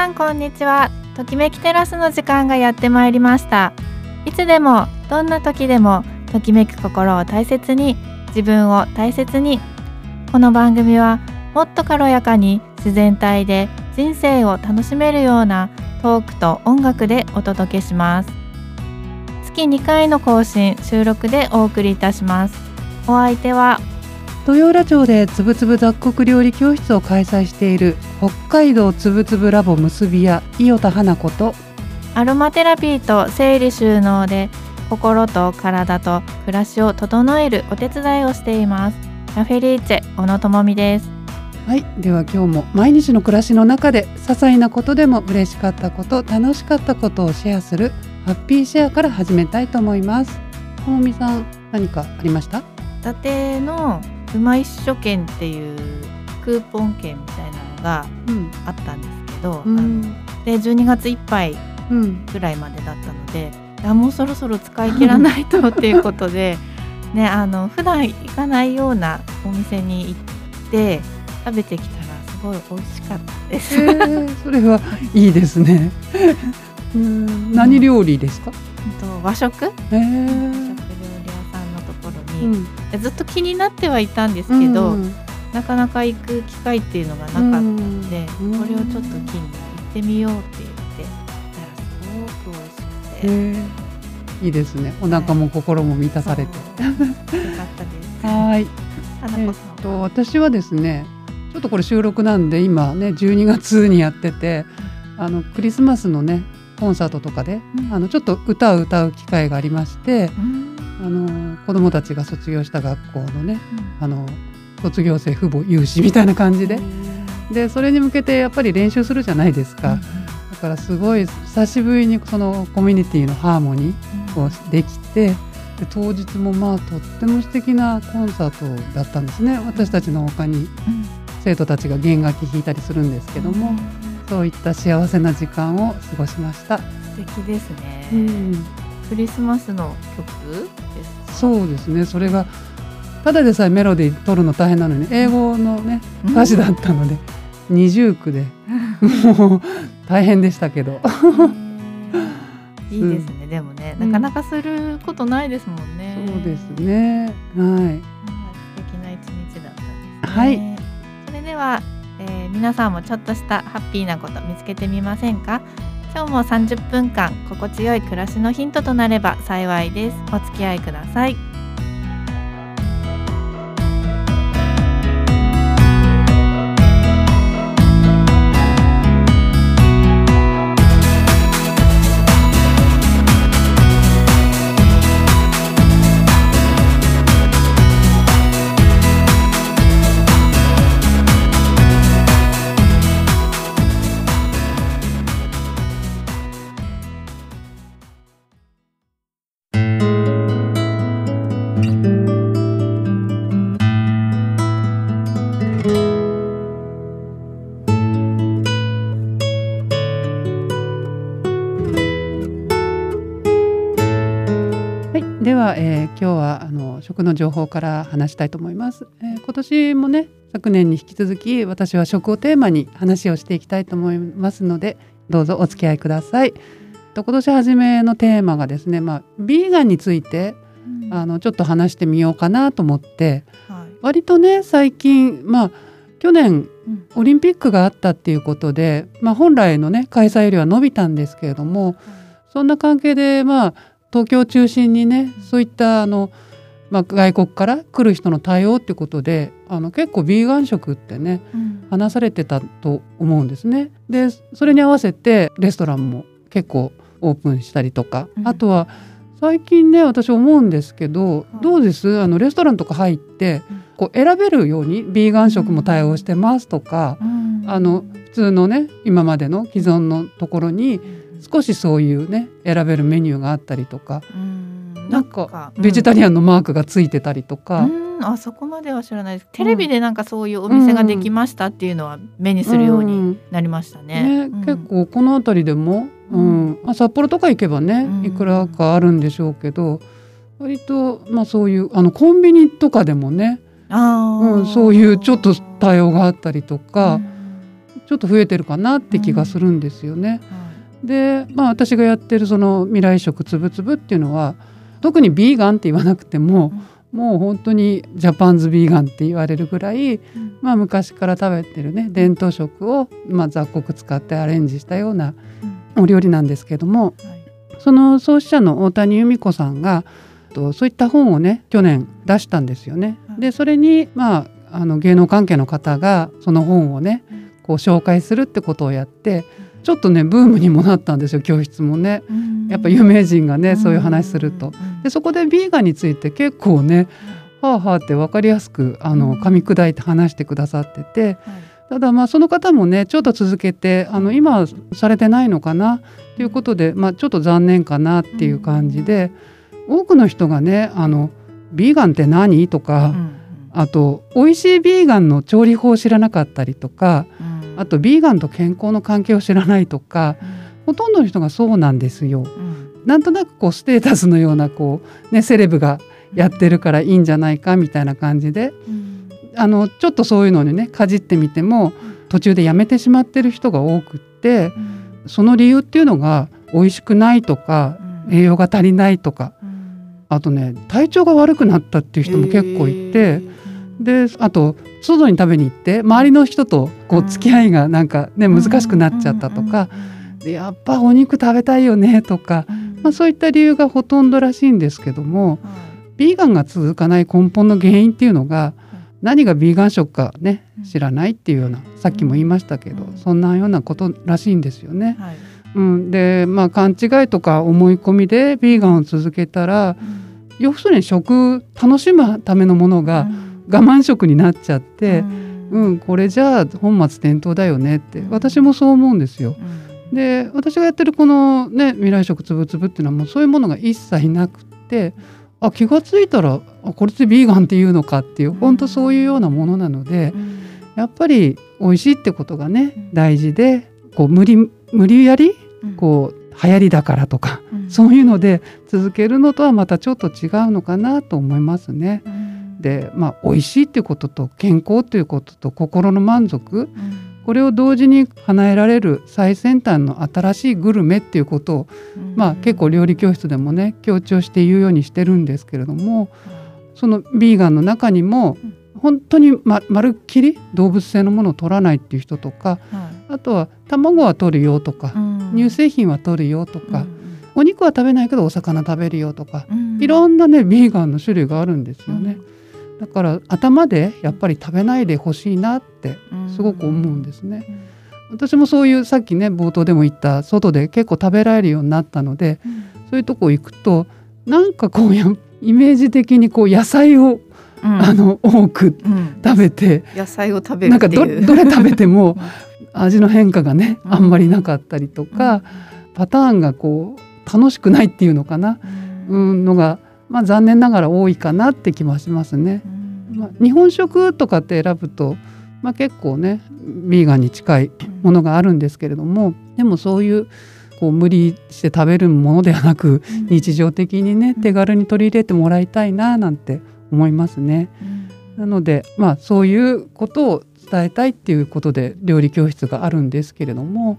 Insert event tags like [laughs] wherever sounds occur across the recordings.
さんこんにちは。ときめきテラスの時間がやってまいりました。いつでもどんな時でもときめく心を大切に自分を大切に。この番組はもっと軽やかに自然体で人生を楽しめるようなトークと音楽でお届けします。月2回の更新収録でお送りいたします。お相手は豊浦町でつぶつぶ雑穀料理教室を開催している北海道つぶつぶラボ結び屋伊予田花子とアロマテラピーと整理収納で心と体と暮らしを整えるお手伝いをしています。ラフェリーチェ小野智美です。はいでは今日も毎日の暮らしの中で些細なことでも嬉しかったこと楽しかったことをシェアするハッピーシェアから始めたいと思います。ともみさん何かありました？伊達のうま一所券っていうクーポン券みたいなのがうん。あったんですけど、うん。で12月いっぱいうん。ぐらいまでだったのであもうそろそろ使い切らないとっていうことで [laughs] ねあの普段行かないようなお店に行って食べてきたらすごい美味しかったです。えー、[laughs] それはいいですね。うん。何料理ですか、ほんと和食？食え料ー理屋さんのところに、うんずっと気になってはいたんですけど、うん。なかなか行く機会っていうのがなかったので、うん。これをちょっと機に行ってみようって言ってすごく美味しくて。え。ーいいですね。お腹も心も満たされて、そうよかったです。はい。えっと私はですねちょっとこれ収録なんで今ね12月にやっててあのクリスマスのねコンサートとかで、うん。あのちょっと歌を歌う機会がありましてうんあの子どもたちが卒業した学校のねあの卒業生父母有志みたいな感じで。でそれに向けてやっぱり練習するじゃないですか、だからすごい久しぶりにそのコミュニティのハーモニーをできてで当日もまあとっても素敵なコンサートだったんですね。私たちの他に生徒たちが弦楽器弾いたりするんですけども、そういった幸せな時間を過ごしました、素敵ですね、うん、クリスマスの曲ですか？そうですね。それがただでさえメロディー取るの大変なのに英語のね歌詞だったので二重苦で [laughs] もう大変でしたけど。いいですね、でもねなかなかすることないですもんね、そうですね。はい。うん素敵な一日だったんですね。はい。それでは、えー皆さんもちょっとしたハッピーなこと見つけてみませんか？今日も30分間心地よい暮らしのヒントとなれば幸いです。お付き合いくださいはい、今日はあの食の情報から話したいと思います、えー今年もね昨年に引き続き私は食をテーマに話をしていきたいと思いますのでどうぞお付き合いください。と今年初めのテーマがですねまあビーガンについてあのちょっと話してみようかなと思ってはい。割とね最近まあ去年うん。オリンピックがあったっていうことで、まあ、本来のね開催よりは伸びたんですけれどもそんな関係でまあ東京を中心にねそういったあの、まあ、外国から来る人の対応ってことであの結構ビーガン食ってねうん。話されてたと思うんですね。でそれに合わせてレストランも結構オープンしたりとか、うん。あとは最近ね私思うんですけど、い。どうです？あのレストランとか入ってうん。こう選べるようにビーガン食も対応してますとか、うん。あの普通のね今までの既存のところに少しそういうね選べるメニューがあったりとか。うん。なんかベジタリリアンのマークがついてたりとか、うん。あそこまでは知らないです。テレビでなんかそういうお店ができましたっていうのは目にするようになりましたね。ね結構この辺りでも、うん。まあ、札幌とか行けばね、うん。いくらかあるんでしょうけど割と、まあ、そういうあのコンビニとかでもね、あー。うん、そういうちょっと対応があったりとか、ちょっと増えてるかなって気がするんですよね。で、まあ、私がやってるその未来食つぶつぶっていうのは特にビーガンって言わなくても、もう本当にジャパンズビーガンって言われるぐらい、まあ、昔から食べてるね伝統食を、まあ、雑穀使ってアレンジしたようなお料理なんですけども、その創始者の大谷由美子さんがそういった本をね去年出したんですよね。でそれに、まあ、あの芸能関係の方がその本をねこう紹介するってことをやってちょっとねブームにもなったんですよ教室もね。やっぱ有名人がねそういう話すると。でそこでビーガンについて結構ねはあはあって分かりやすくあの噛み砕いて話してくださってて。ただまあその方もねちょっと続けてあの今されてないのかなということで、まあ、ちょっと残念かなっていう感じで、多くの人がねあのビーガンって何？とか、あと美味しいビーガンの調理法を知らなかったりとか、あとビーガンと健康の関係を知らないとか、ほとんどの人がそうなんですよ。なんとなくこうステータスのようなこう、ね、セレブがやってるからいいんじゃないかみたいな感じで、あのちょっとそういうのにねかじってみても途中でやめてしまってる人が多くって、その理由っていうのが美味しくないとか、栄養が足りないとか、あとね体調が悪くなったっていう人も結構いて。であと外に食べに行って周りの人とこう付き合いがなんかね難しくなっちゃったとかでやっぱお肉食べたいよねとか、まあ、そういった理由がほとんどらしいんですけども、ビーガンが続かない根本の原因っていうのが何がビーガン食かね知らないっていうようなさっきも言いましたけど、そんなようなことらしいんですよね。はい、うん、でまあ勘違いとか思い込みでビーガンを続けたら、要するに食楽しむためのものが我慢食になっちゃって、うん、これじゃあ本末転倒だよねって私もそう思うんですよ。で私がやってるこのね未来食つぶつぶっていうのはもうそういうものが一切なくってあ気が付いたらあこれってビーガンっていうのかっていう本当そういうようなものなので、やっぱり美味しいってことがね大事でこう無理無理やりこう流行りだからとか、そういうので続けるのとはまたちょっと違うのかなと思いますね。でまあ美味しいっていうことと健康ということと心の満足、これを同時に叶えられる最先端の新しいグルメっていうことを、まあ、結構料理教室でもね強調して言うようにしてるんですけれどもそのビーガンの中にも本当にままるっきり動物性のものを取らないっていう人とか、あとは卵は取るよとか、乳製品は取るよとか、お肉は食べないけどお魚食べるよとか、いろんなねビーガンの種類があるんですよね。だから頭でやっぱり食べないでほしいなってすごく思うんですね。私もそういうさっきね冒頭でも言った外で結構食べられるようになったので、そういうとこ行くとなんかこうやイメージ的にこう野菜を、うん、あの多く食べて、野菜を食べるなんかどどれ食べても味の変化がね、あんまりなかったりとか、パターンがこう楽しくないっていうのかな、うん、のがまあ、残念ながら多いかなって気もしますね。まあ、日本食とかって選ぶと、まあ、結構ねビーガンに近いものがあるんですけれどもでもそういうこう無理して食べるものではなく日常的にね手軽に取り入れてもらいたいななんて思いますね。なのでまあそういうことを伝えたいっていうことで料理教室があるんですけれども、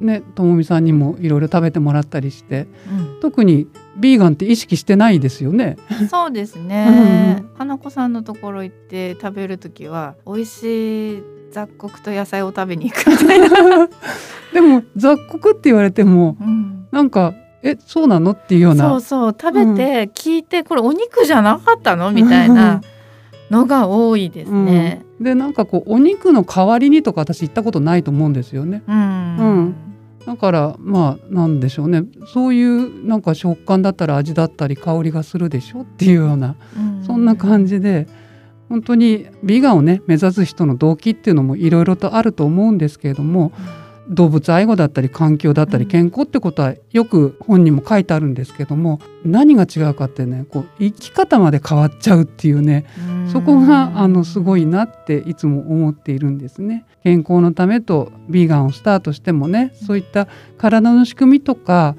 ねともみさんにもいろいろ食べてもらったりして、うん、特にビーガンって意識してないですよね。そうですね。花子さんのところ行って食べる時は美味しい雑穀と野菜を食べに行くみたいな。[laughs] でも雑穀って言われても、うん、なんかえそうなの？っていうような。そうそう食べて聞いて、これお肉じゃなかったの？みたいな。[laughs] のが多いですね。うん、でなんかこうお肉の代わりにとか私行ったことないと思うんですよね。うん、うん、だからまあなんでしょうね。そういうなんか食感だったり味だったり香りがするでしょっていうような、うん、そんな感じで本当にビガンをね目指す人の動機っていうのもいろいろとあると思うんですけれども、動物愛護だったり環境だったり健康ってことはよく本にも書いてあるんですけども何が違うかってねこう生き方まで変わっちゃうっていうねそこがあのすごいなっていつも思っているんですね。健康のためとビーガンをスタートしてもねそういった体の仕組みとか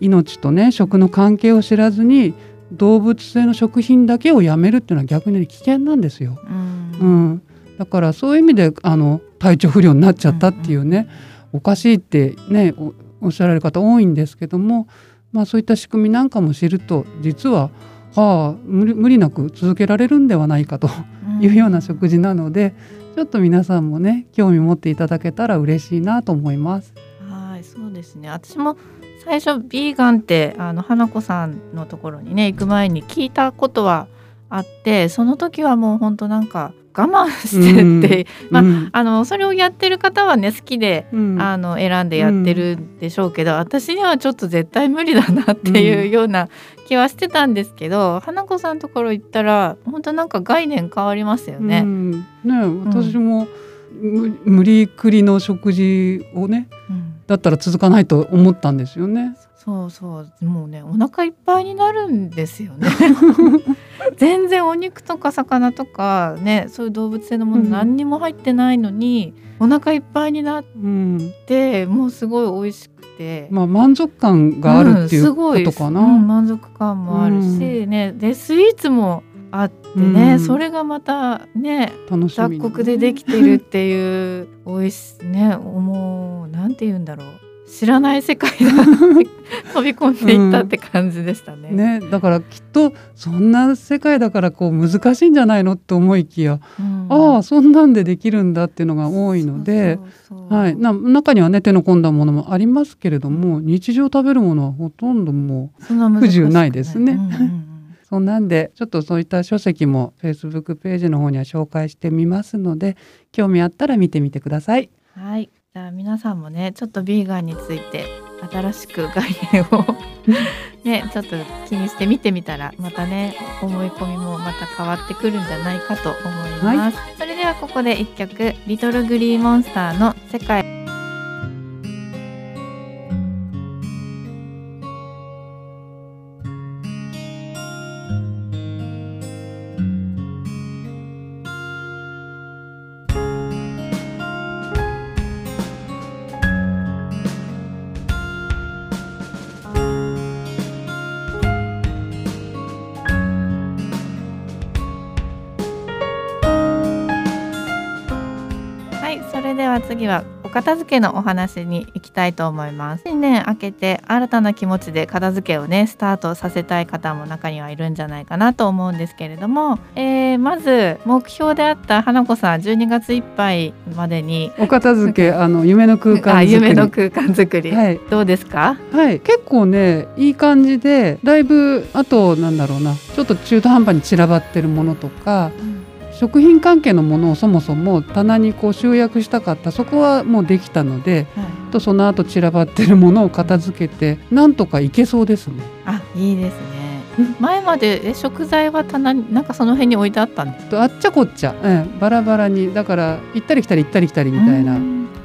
命とね食の関係を知らずに動物性の食品だけをやめるっていうのは逆に危険なんですよ。うん、だからそういう意味であの体調不良になっちゃったっていうね、おかしいってねおっしゃられる方多いんですけども、まあ、そういった仕組みなんかも知ると実ははあ無理無理なく続けられるんではないかというような食事なので、ちょっと皆さんもね興味持っていただけたら嬉しいなと思います。はいそうですね私も最初ビーガンってあの花子さんのところにね行く前に聞いたことはあってその時はもう本当なんか我慢してって、うん、まあ、うん、あのそれをやってる方はね好きで、うん、あの選んでやってるんでしょうけど、私にはちょっと絶対無理だなっていうような気はしてたんですけど、花子さんのところ行ったら本当なんか概念変わりますよね。ね私も、無理くりの食事をね、だったら続かないと思ったんですよね。そうそう。もうねお腹いっぱいになるんですよね [laughs] 全然お肉とか魚とかねそういう動物性のもの何にも入ってないのに、うん、お腹いっぱいになって、うん、もうすごい美味しくて。まあ満足感があるっていうことかな、うん、満足感もあるし、ねでスイーツもあってね、それがまたね雑穀でできてるっていう美味しねもうなんて言うんだろう知らない世界が [laughs] 飛び込んでいったって感じでしたね。うん、ねだからきっとそんな世界だからこう難しいんじゃないのって思いきや、うん、ああそんなんでできるんだっていうのが多いのではい。な中にはね手の込んだものもありますけれども日常食べるものはほとんどもう不自由ないですね。[laughs] そんなんでちょっとそういった書籍も Facebook ページの方には紹介してみますので興味あったら見てみてください。はいじゃあ皆さんもねちょっとビーガンについて新しく概念を [laughs] ねちょっと気にして見てみたらまたね思い込みもまた変わってくるんじゃないかと思います、はい、それではここで一曲リトルグリーモンスターの世界次はお片付けのお話に行きたいと思います。新年明けて新たな気持ちで片付けをねスタートさせたい方も中にはいるんじゃないかなと思うんですけれども、えー、まず目標であった花子さん12月いっぱいまでに。お片付けあの夢の空間夢の空間作り、はい、どうですか？はい。結構ねいい感じでだいぶあとなんだろうなちょっと中途半端に散らばってるものとか、うん食品関係のものをそもそも棚にこう集約したかった。そこはもうできたので、はい、とその後散らばってるものを片付けてなんとかいけそうですね。あいいですね。前までえ食材は棚になんかその辺に置いてあったんですあっちゃこっちゃ、うん、バラバラに。だから行ったり来たり行ったり来たりみたいな。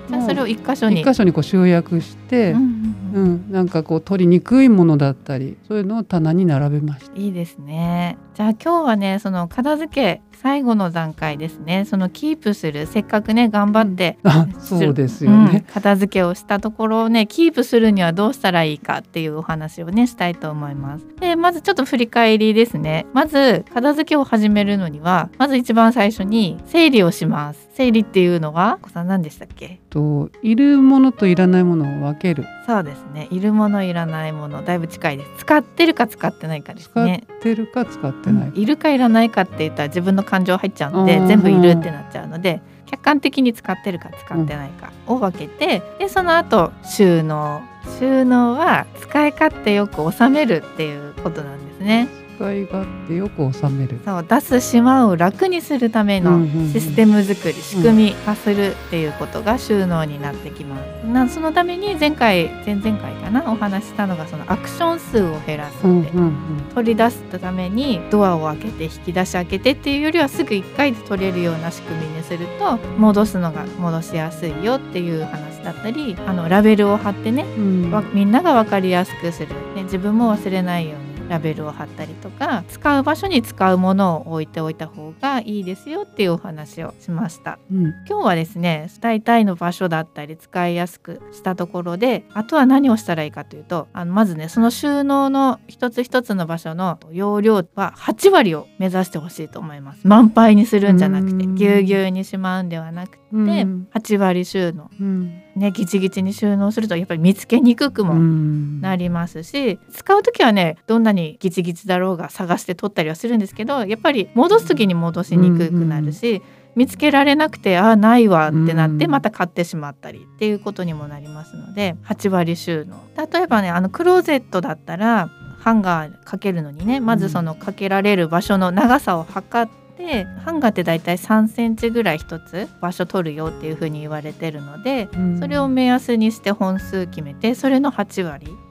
じゃそれを一箇所に。一箇所にこう集約して、うんうん、なんかこう取りにくいものだったりそういうのを棚に並べました。いいですね。じゃあ今日はねその片付け最後の段階ですね。そのキープするせっかくね頑張って、うん、そうですよね、うん、片付けをしたところをねキープするにはどうしたらいいかっていうお話をねしたいと思います。でまずちょっと振り返りですね。まず片付けを始めるのにはまず一番最初に整理をします。整理っていうのは小さん何でしたっけ？といるものといらないものを分ける。そうですね。いるものいらないものだいぶ近いです。使ってるか使ってないかですね。使ってるか使ってない、うん、いるかいらないかって言ったら自分の感情入っちゃうので全部いるってなっちゃうので客観的に使ってるか使ってないかを分けて、うん、でその後収納。収納は使い勝手よく収めるっていうことなんですね。使い勝手よく収める。そう出すしまうを楽にするためのシステム作り、仕組み化するっていうことが収納になってきます。なそのために前回前々回かなお話したのがそのアクション数を減らすって、取り出すためにドアを開けて引き出し開けてっていうよりはすぐ1回で取れるような仕組みにすると戻すのが戻しやすいよっていう話だったりあのラベルを貼ってね、うん、みんなが分かりやすくする、ね、自分も忘れないようにラベルを貼ったりとか使う場所に使うものを置いておいた方がいいですよっていうお話をしました、うん。今日はですね大体の場所だったり使いやすくしたところであとは何をしたらいいかというとあのまずねその収納の一つ一つの場所の容量は8割を目指してほしいと思います。満杯にするんじゃなくてうん。ぎゅうぎゅうにしまうんではなくて、うん。8割収納。うんねギチギチに収納するとやっぱり見つけにくくもうん。なりますし使う時はねどんなにギチギチだろうが探して取ったりはするんですけどやっぱり戻す時に戻しにくくなるし、見つけられなくてあないわってなってうん。また買ってしまったりっていうことにもなりますので8割収納。例えばねあのクローゼットだったらハンガーかけるのにねまずそのかけられる場所の長さを測ってハンガーってだいたい3センチぐらい一つ場所取るよっていうふうに言われてるのでうん。それを目安にして本数決めてそれの8割うん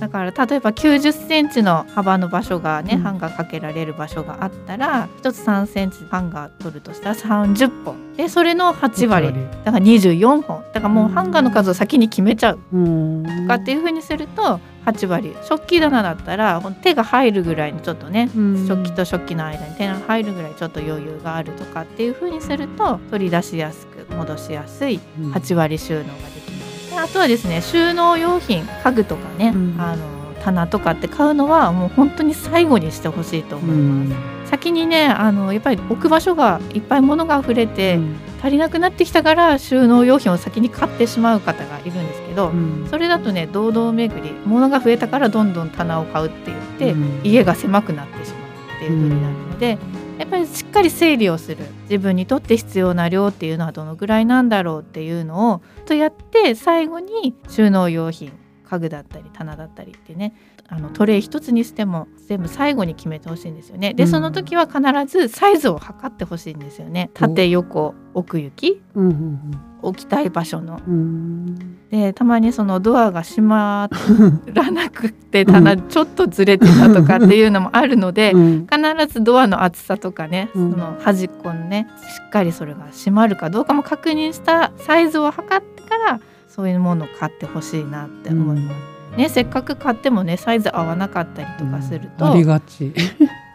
だから例えば90センチの幅の場所がね、うん。ハンガーかけられる場所があったら1つ3センチハンガー取るとしたら30本。でそれの8割。だから24本。だからもうハンガーの数を先に決めちゃう。うん。とかっていう風にすると8割。食器棚だったら手が入るぐらいのちょっとねうん。食器と食器の間に手が入るぐらいちょっと余裕があるとかっていう風にすると取り出しやすく戻しやすい。うん。8割収納ができますであとはですね収納用品家具とかね、うん。あの棚とかって買うのはもう本当に最後にしてほしいと思います、先にねあのやっぱり置く場所がいっぱい物が溢れて、足りなくなってきたから収納用品を先に買ってしまう方がいるんですけど、うん。それだとね堂々巡り物が増えたからどんどん棚を買うって言って、うん。家が狭くなってしまうっていう風になるので、っぱりしっかり整理をする。自分にとって必要な量っていうのはどのぐらいなんだろうっていうのをとやって最後に収納用品家具だったり棚だったりってねあのトレイ一つにしても全部最後に決めてほしいんですよね。でうんその時は必ずサイズを測ってほしいんですよね。縦横奥行きうんうん置きたい場所の。うんでたまにそのドアが閉まらなくて棚ちょっとずれてたとかっていうのもあるので、うん必ずドアの厚さとかね、うんその端っこのねしっかりそれが閉まるかどうかも確認したサイズを測ってからそういうものを買ってほしいなって思います。ね、せっかく買ってもねサイズ合わなかったりとかすると、ありがち。[laughs]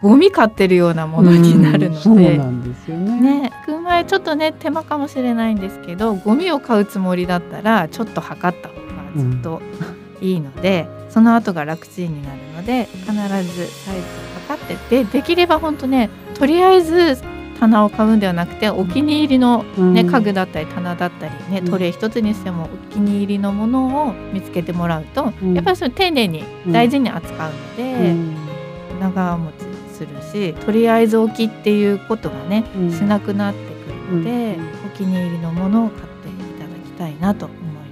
ゴミ買ってるようなものになるうんのそうで、なんですよね。ね買う前ちょっとね手間かもしれないんですけどゴミを買うつもりだったらちょっと測った方がずっといいので、その後が楽ちんになるので必ずサイズを測ってでできれば本当ねとりあえず棚を買うんではなくてお気に入りの、ねうん。家具だったり棚だったり、ね、うん。トレイ一つにしてもお気に入りのものを見つけてもらうと、うん。やっぱりそれ丁寧に大事に扱うので、うん。長持ちするしとりあえず置きっていうことがね、うん。しなくなってくるので、うん。お気に入りのものを買っていただきたいなと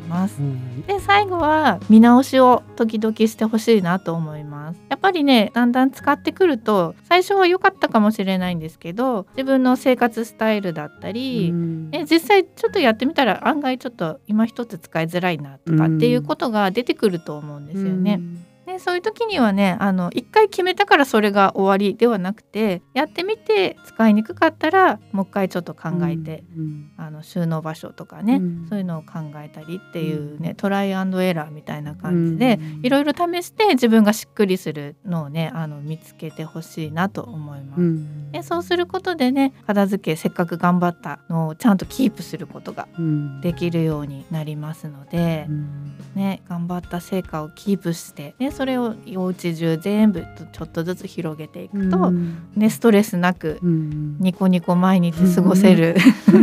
ます。うんで最後は見直しを時々してほしいなと思いますやっぱりねだんだん使ってくると最初は良かったかもしれないんですけど自分の生活スタイルだったり、うんね、実際ちょっとやってみたら案外ちょっと今一つ使いづらいなとかっていうことが出てくると思うんですよね。でそういう時にはねあの一回決めたからそれが終わりではなくてやってみて使いにくかったらもう一回ちょっと考えて、うんあの収納場所とかね、うん。そういうのを考えたりっていうね、トライアンドエラーみたいな感じで、うん。いろいろ試して自分がしっくりするのをねあの見つけてほしいなと思います。うん。でそうすることでね片付けせっかく頑張ったのをちゃんとキープすることがうん。できるようになりますので、うん。ね、頑張った成果をキープして、ね、それをお家中全部ちょっとずつ広げていくと、うん。ね、ストレスなくうん。ニコニコ毎日過ごせる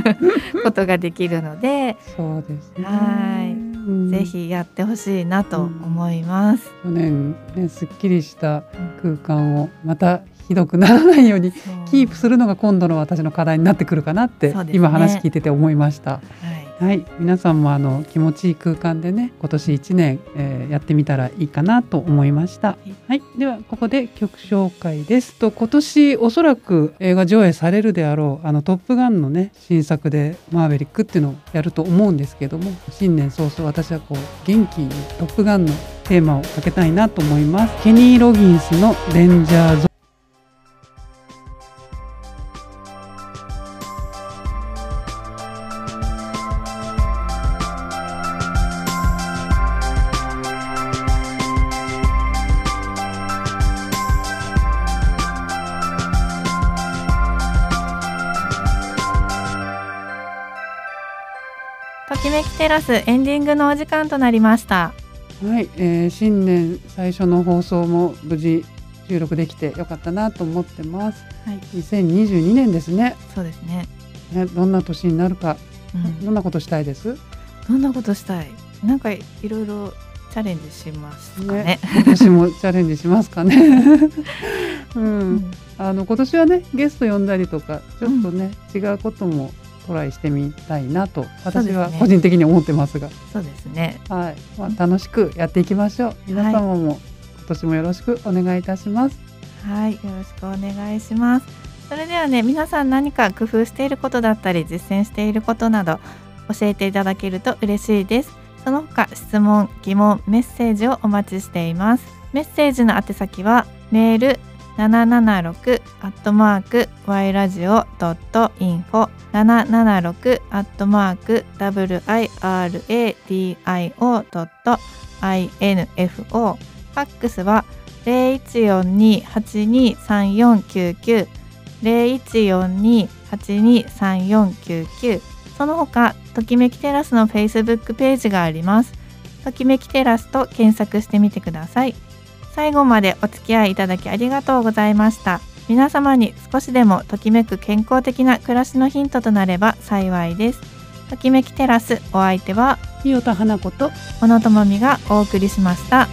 [laughs] ことができるので、そうですね。はい。うん。ぜひやってほしいなと思います。去年ねすっきりした空間をまたひどくならないようにキープするのが今度の私の課題になってくるかなって、今話聞いてて思いました。はい、はい、皆さんもあの気持ちいい空間でね今年1年、えーやってみたらいいかなと思いました。はい、ではここで曲紹介です。と今年おそらく映画上映されるであろうあのトップガンのね新作でマーヴェリックっていうのをやると思うんですけども新年早々私はこう元気にトップガンのテーマをかけたいなと思います。ケニー・ロギンスのレンジャーときめきテラスエンディングのお時間となりました。はい、えー、新年最初の放送も無事収録できてよかったなと思ってます。はい、2022年ですね。そうですね、ね、どんな年になるか、うん。どんなことしたいです？どんなことしたい？なんかいろいろチャレンジしますかね。ね今年もチャレンジしますかね。[laughs] うん、うん。あの今年はねゲスト呼んだりとかちょっとね、違うこともトライしてみたいなと私は個人的に思ってますが、そうですねはい、まあ楽しくやっていきましょう。皆様も今年もよろしくお願いいたします。はい、よろしくお願いします。それではね、皆さん何か工夫していることだったり、実践していることなど教えていただけると嬉しいです。その他、質問、疑問、メッセージをお待ちしています。メッセージの宛先はメール776アットマーク y ラジオドットインフォ776アットマーク w i r a d i o ドット i n f o ファックスは0142823499 0142823499その他ときめきテラスの Facebook ページがあります。ときめきテラスと検索してみてください。最後までお付き合いいただきありがとうございました。皆様に少しでもときめく健康的な暮らしのヒントとなれば幸いです。ときめきテラスお相手は清田花子と小野智美がお送りしました